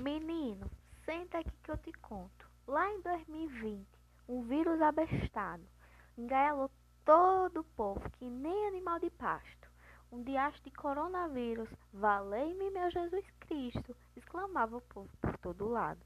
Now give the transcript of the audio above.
Menino, senta aqui que eu te conto. Lá em 2020, um vírus abestado engaiolou todo o povo, que nem animal de pasto. Um diacho de coronavírus, valei-me meu Jesus Cristo, exclamava o povo por todo lado.